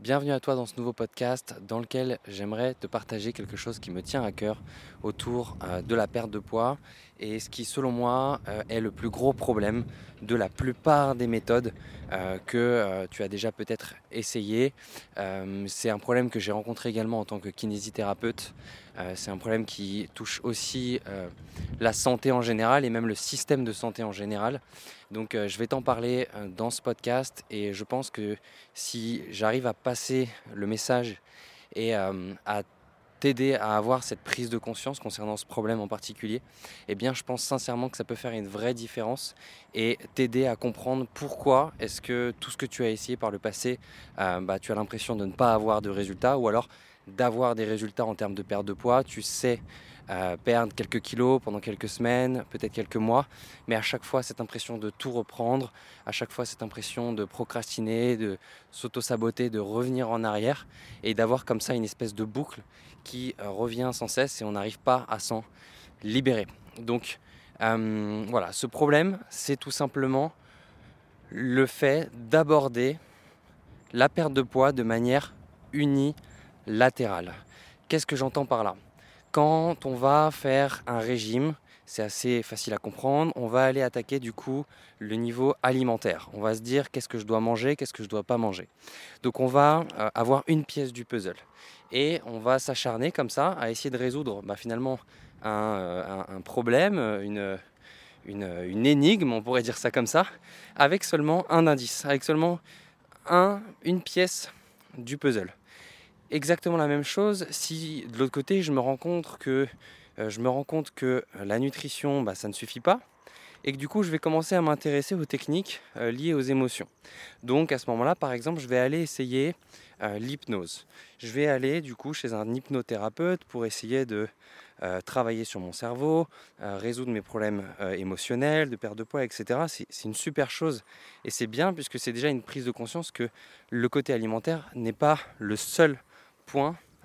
Bienvenue à toi dans ce nouveau podcast dans lequel j'aimerais te partager quelque chose qui me tient à cœur autour euh, de la perte de poids et ce qui selon moi euh, est le plus gros problème de la plupart des méthodes euh, que tu as déjà peut-être essayé. c'est un problème que j'ai rencontré également en tant que kinésithérapeute. c'est un problème qui touche aussi la santé en général et même le système de santé en général. Donc je vais t'en parler dans ce podcast et je pense que si j'arrive à passer le message et à t'aider à avoir cette prise de conscience concernant ce problème en particulier, eh bien je pense sincèrement que ça peut faire une vraie différence et t'aider à comprendre pourquoi est-ce que tout ce que tu as essayé par le passé, euh, bah, tu as l'impression de ne pas avoir de résultats ou alors d'avoir des résultats en termes de perte de poids. Tu sais euh, perdre quelques kilos pendant quelques semaines, peut-être quelques mois, mais à chaque fois cette impression de tout reprendre, à chaque fois cette impression de procrastiner, de s'auto-saboter, de revenir en arrière et d'avoir comme ça une espèce de boucle qui euh, revient sans cesse et on n'arrive pas à s'en libérer. Donc euh, voilà, ce problème, c'est tout simplement le fait d'aborder la perte de poids de manière unilatérale. Qu'est-ce que j'entends par là? Quand on va faire un régime, c'est assez facile à comprendre, on va aller attaquer du coup le niveau alimentaire. On va se dire qu'est-ce que je dois manger, qu'est-ce que je ne dois pas manger? Donc on va euh, avoir une pièce du puzzle et on va s'acharner comme ça à essayer de résoudre bah, finalement euh, un, problème, une, énigme, on pourrait dire ça comme ça, avec seulement un indice, avec seulement un, une pièce du puzzle. Exactement la même chose si de l'autre côté je me rends compte que, euh, je me rends compte que la nutrition, bah, ça ne suffit pas et que du coup je vais commencer à m'intéresser aux techniques euh, liées aux émotions. Donc à ce moment-là, par exemple, je vais aller essayer euh, l'hypnose. Je vais aller du coup chez un hypnothérapeute pour essayer de euh, travailler sur mon cerveau, résoudre mes problèmes émotionnels, de perte de poids, etc. C'est une super chose et c'est bien puisque c'est déjà une prise de conscience que le côté alimentaire n'est pas le seul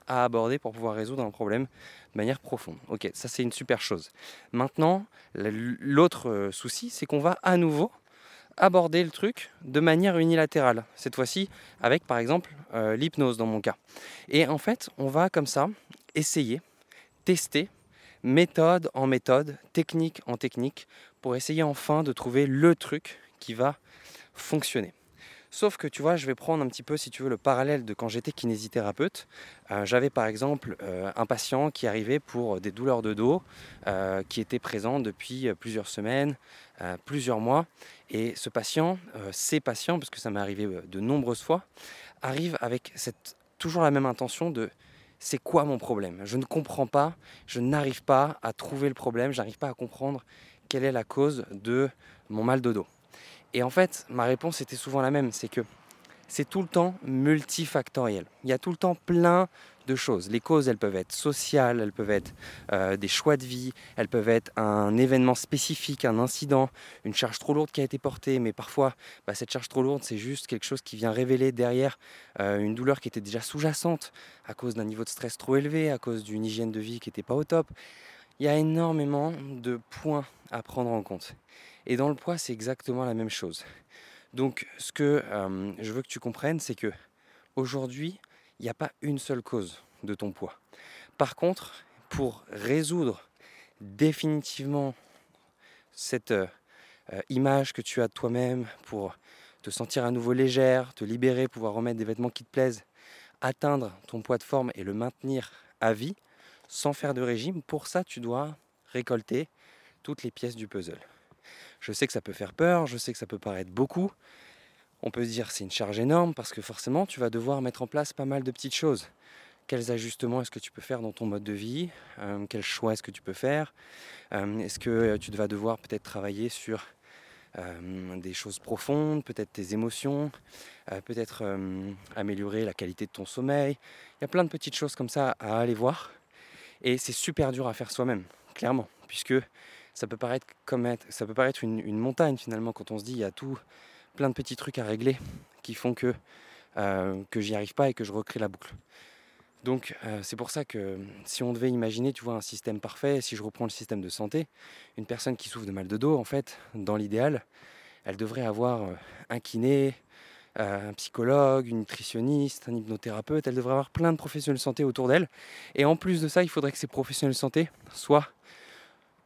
à aborder pour pouvoir résoudre un problème de manière profonde. Ok, ça c'est une super chose. Maintenant, l'autre euh, souci, c'est qu'on va à nouveau aborder le truc de manière unilatérale. Cette fois-ci avec par exemple euh, l'hypnose dans mon cas. Et en fait, on va comme ça essayer, tester, méthode en méthode, technique en technique, pour essayer enfin de trouver le truc qui va fonctionner. Sauf que tu vois, je vais prendre un petit peu, si tu veux, le parallèle de quand j'étais kinésithérapeute. Euh, j'avais par exemple euh, un patient qui arrivait pour des douleurs de dos, euh, qui était présent depuis plusieurs semaines, plusieurs mois. Et ce patient, ces patients, parce que ça m'est arrivé de nombreuses fois, arrivent avec toujours la même intention de c'est quoi mon problème? Je ne comprends pas, je n'arrive pas à trouver le problème, je n'arrive pas à comprendre quelle est la cause de mon mal de dos. Et en fait, ma réponse était souvent la même, c'est que c'est tout le temps multifactoriel. Il y a tout le temps plein de choses. Les causes, elles peuvent être sociales, elles peuvent être euh, des choix de vie, elles peuvent être un événement spécifique, un incident, une charge trop lourde qui a été portée, mais parfois bah, cette charge trop lourde, c'est juste quelque chose qui vient révéler derrière euh, une douleur qui était déjà sous-jacente à cause d'un niveau de stress trop élevé, à cause d'une hygiène de vie qui n'était pas au top. Il y a énormément de points à prendre en compte. Et dans le poids, c'est exactement la même chose. Donc, ce que je veux que tu comprennes, c'est que aujourd'hui, il n'y a pas une seule cause de ton poids. Par contre, pour résoudre définitivement cette image que tu as de toi-même, pour te sentir à nouveau légère, te libérer, pouvoir remettre des vêtements qui te plaisent, atteindre ton poids de forme et le maintenir à vie, sans faire de régime, pour ça, tu dois récolter toutes les pièces du puzzle. Je sais que ça peut faire peur, je sais que ça peut paraître beaucoup. On peut se dire c'est une charge énorme parce que forcément tu vas devoir mettre en place pas mal de petites choses. Quels ajustements est-ce que tu peux faire dans ton mode de vie? Euh, Quels choix est-ce que tu peux faire? Euh, Est-ce que tu vas devoir peut-être travailler sur euh, des choses profondes, peut-être tes émotions, peut-être améliorer la qualité de ton sommeil? Il y a plein de petites choses comme ça à aller voir. Et c'est super dur à faire soi-même, clairement, puisque ça peut paraître comme ça peut paraître une, montagne finalement quand on se dit il y a tout plein de petits trucs à régler qui font que euh, que j'y arrive pas et que je recrée la boucle. Donc euh, c'est pour ça que si on devait imaginer, tu vois, un système parfait, si je reprends le système de santé, une personne qui souffre de mal de dos, en fait, dans l'idéal, elle devrait avoir euh, un kiné, euh, un psychologue, une nutritionniste, un hypnothérapeute. Elle devrait avoir plein de professionnels de santé autour d'elle. Et en plus de ça, il faudrait que ces professionnels de santé soient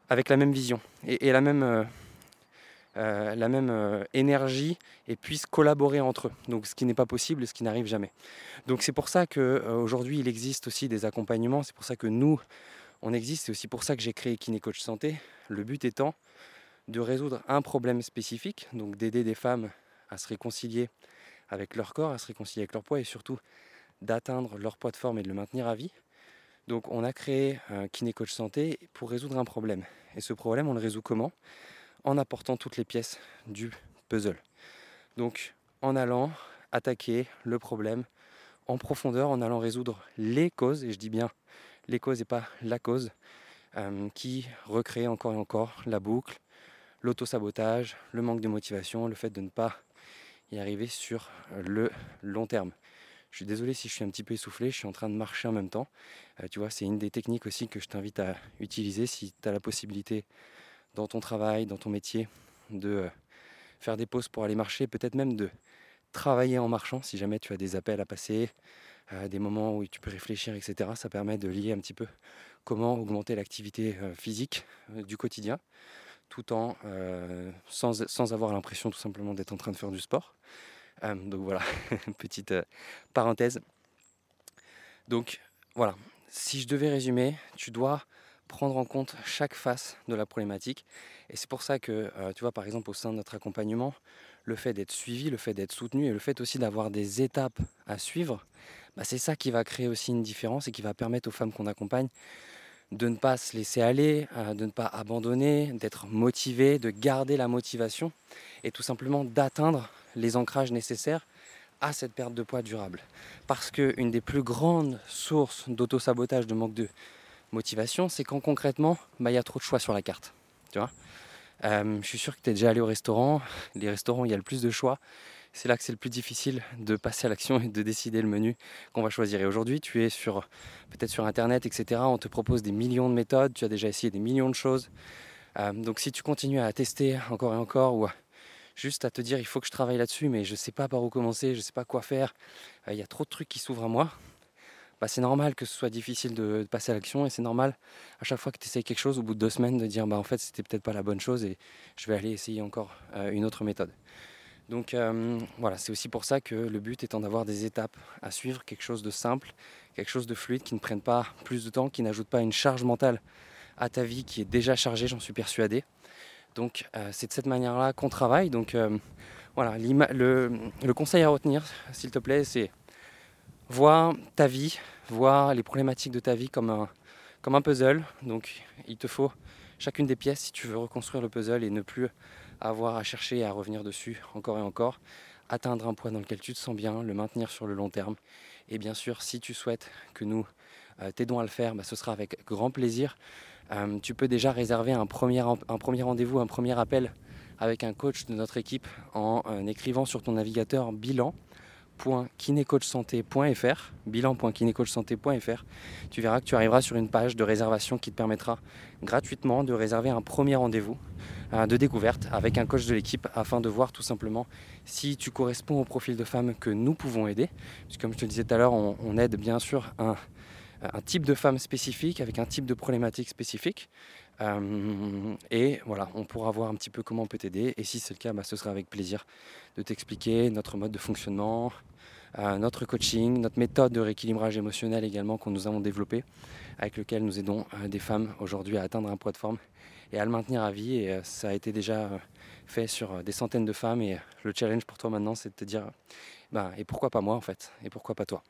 avec la même vision et, la même, euh, euh, la même énergie et puissent collaborer entre eux. Donc ce qui n'est pas possible, ce qui n'arrive jamais. Donc c'est pour ça qu'aujourd'hui il existe aussi des accompagnements. C'est pour ça que nous on existe. C'est aussi pour ça que j'ai créé Kiné Coach Santé. Le but étant de résoudre un problème spécifique, donc d'aider des femmes à se réconcilier avec leur corps, à se réconcilier avec leur poids et surtout d'atteindre leur poids de forme et de le maintenir à vie. Donc on a créé un Kiné Coach Santé pour résoudre un problème. Et ce problème, on le résout comment? En apportant toutes les pièces du puzzle. Donc en allant attaquer le problème en profondeur, en allant résoudre les causes, et je dis bien les causes et pas la cause, euh, qui recrée encore et encore la boucle, l'auto-sabotage, le manque de motivation, le fait de ne pas y arriver sur le long terme. Je suis désolé si je suis un petit peu essoufflé, je suis en train de marcher en même temps. Euh, tu vois, c'est une des techniques aussi que je t'invite à utiliser si tu as la possibilité dans ton travail, dans ton métier, de euh, faire des pauses pour aller marcher, peut-être même de travailler en marchant si jamais tu as des appels à passer, euh, des moments où tu peux réfléchir, etc. Ça permet de lier un petit peu comment augmenter l'activité physique du quotidien tout en sans, sans, avoir l'impression tout simplement d'être en train de faire du sport. Donc voilà, petite parenthèse. Donc voilà, si je devais résumer, tu dois prendre en compte chaque face de la problématique. Et c'est pour ça que, tu vois, par exemple, au sein de notre accompagnement, le fait d'être suivi, le fait d'être soutenu et le fait aussi d'avoir des étapes à suivre, bah, c'est ça qui va créer aussi une différence et qui va permettre aux femmes qu'on accompagne de ne pas se laisser aller, de ne pas abandonner, d'être motivé, de garder la motivation et tout simplement d'atteindre les ancrages nécessaires à cette perte de poids durable. Parce qu'une des plus grandes sources d'auto-sabotage, de manque de motivation, c'est quand concrètement, bah, il y a trop de choix sur la carte. Tu vois euh, je suis sûr que tu es déjà allé au restaurant. Les restaurants, il y a le plus de choix. C'est là que c'est le plus difficile de passer à l'action et de décider le menu qu'on va choisir. Et aujourd'hui, tu es sur peut-être sur Internet, etc. On te propose des millions de méthodes. Tu as déjà essayé des millions de choses. Euh, donc si tu continues à tester encore et encore ou juste à te dire il faut que je travaille là-dessus, mais je ne sais pas par où commencer, je ne sais pas quoi faire, euh, il y a trop de trucs qui s'ouvrent à moi. Bah, c'est normal que ce soit difficile de, passer à l'action et c'est normal à chaque fois que tu essayes quelque chose au bout de deux semaines de dire bah en fait c'était peut-être pas la bonne chose et je vais aller essayer encore euh, une autre méthode. Donc euh, voilà, c'est aussi pour ça que le but étant d'avoir des étapes à suivre, quelque chose de simple, quelque chose de fluide, qui ne prenne pas plus de temps, qui n'ajoute pas une charge mentale à ta vie qui est déjà chargée, j'en suis persuadé. Donc euh, c'est de cette manière-là qu'on travaille. Donc voilà, le, le, conseil à retenir, s'il te plaît, c'est voir ta vie, voir les problématiques de ta vie comme un, comme un puzzle. Donc il te faut chacune des pièces si tu veux reconstruire le puzzle et ne plus avoir à chercher et à revenir dessus encore et encore. Atteindre un point dans lequel tu te sens bien, le maintenir sur le long terme. Et bien sûr, si tu souhaites que nous euh, t'aidons à le faire, bah, ce sera avec grand plaisir. Euh, tu peux déjà réserver un premier, un premier rendez-vous, un premier appel avec un coach de notre équipe en euh, écrivant sur ton navigateur bilan bilan.kinecoachsanté.fr, tu verras que tu arriveras sur une page de réservation qui te permettra gratuitement de réserver un premier rendez-vous euh, de découverte avec un coach de l'équipe afin de voir tout simplement si tu corresponds au profil de femme que nous pouvons aider. Puisque comme je te disais tout à l'heure, on, aide bien sûr un type de femme spécifique avec un type de problématique spécifique. Euh, et voilà, on pourra voir un petit peu comment on peut t'aider. Et si c'est le cas, bah, ce sera avec plaisir de t'expliquer notre mode de fonctionnement, euh, notre coaching, notre méthode de rééquilibrage émotionnel également qu'on nous avons développé, avec lequel nous aidons euh, des femmes aujourd'hui à atteindre un poids de forme et à le maintenir à vie. Et ça a été déjà fait sur des centaines de femmes. Et le challenge pour toi maintenant, c'est de te dire, bah, et pourquoi pas moi en fait, et pourquoi pas toi?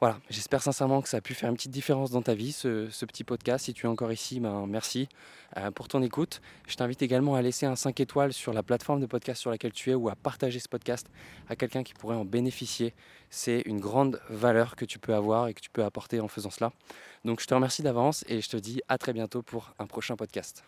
Voilà, j'espère sincèrement que ça a pu faire une petite différence dans ta vie, ce, petit podcast. Si tu es encore ici, ben, merci euh, pour ton écoute. Je t'invite également à laisser un 5 étoiles sur la plateforme de podcast sur laquelle tu es ou à partager ce podcast à quelqu'un qui pourrait en bénéficier. C'est une grande valeur que tu peux avoir et que tu peux apporter en faisant cela. Donc je te remercie d'avance et je te dis à très bientôt pour un prochain podcast.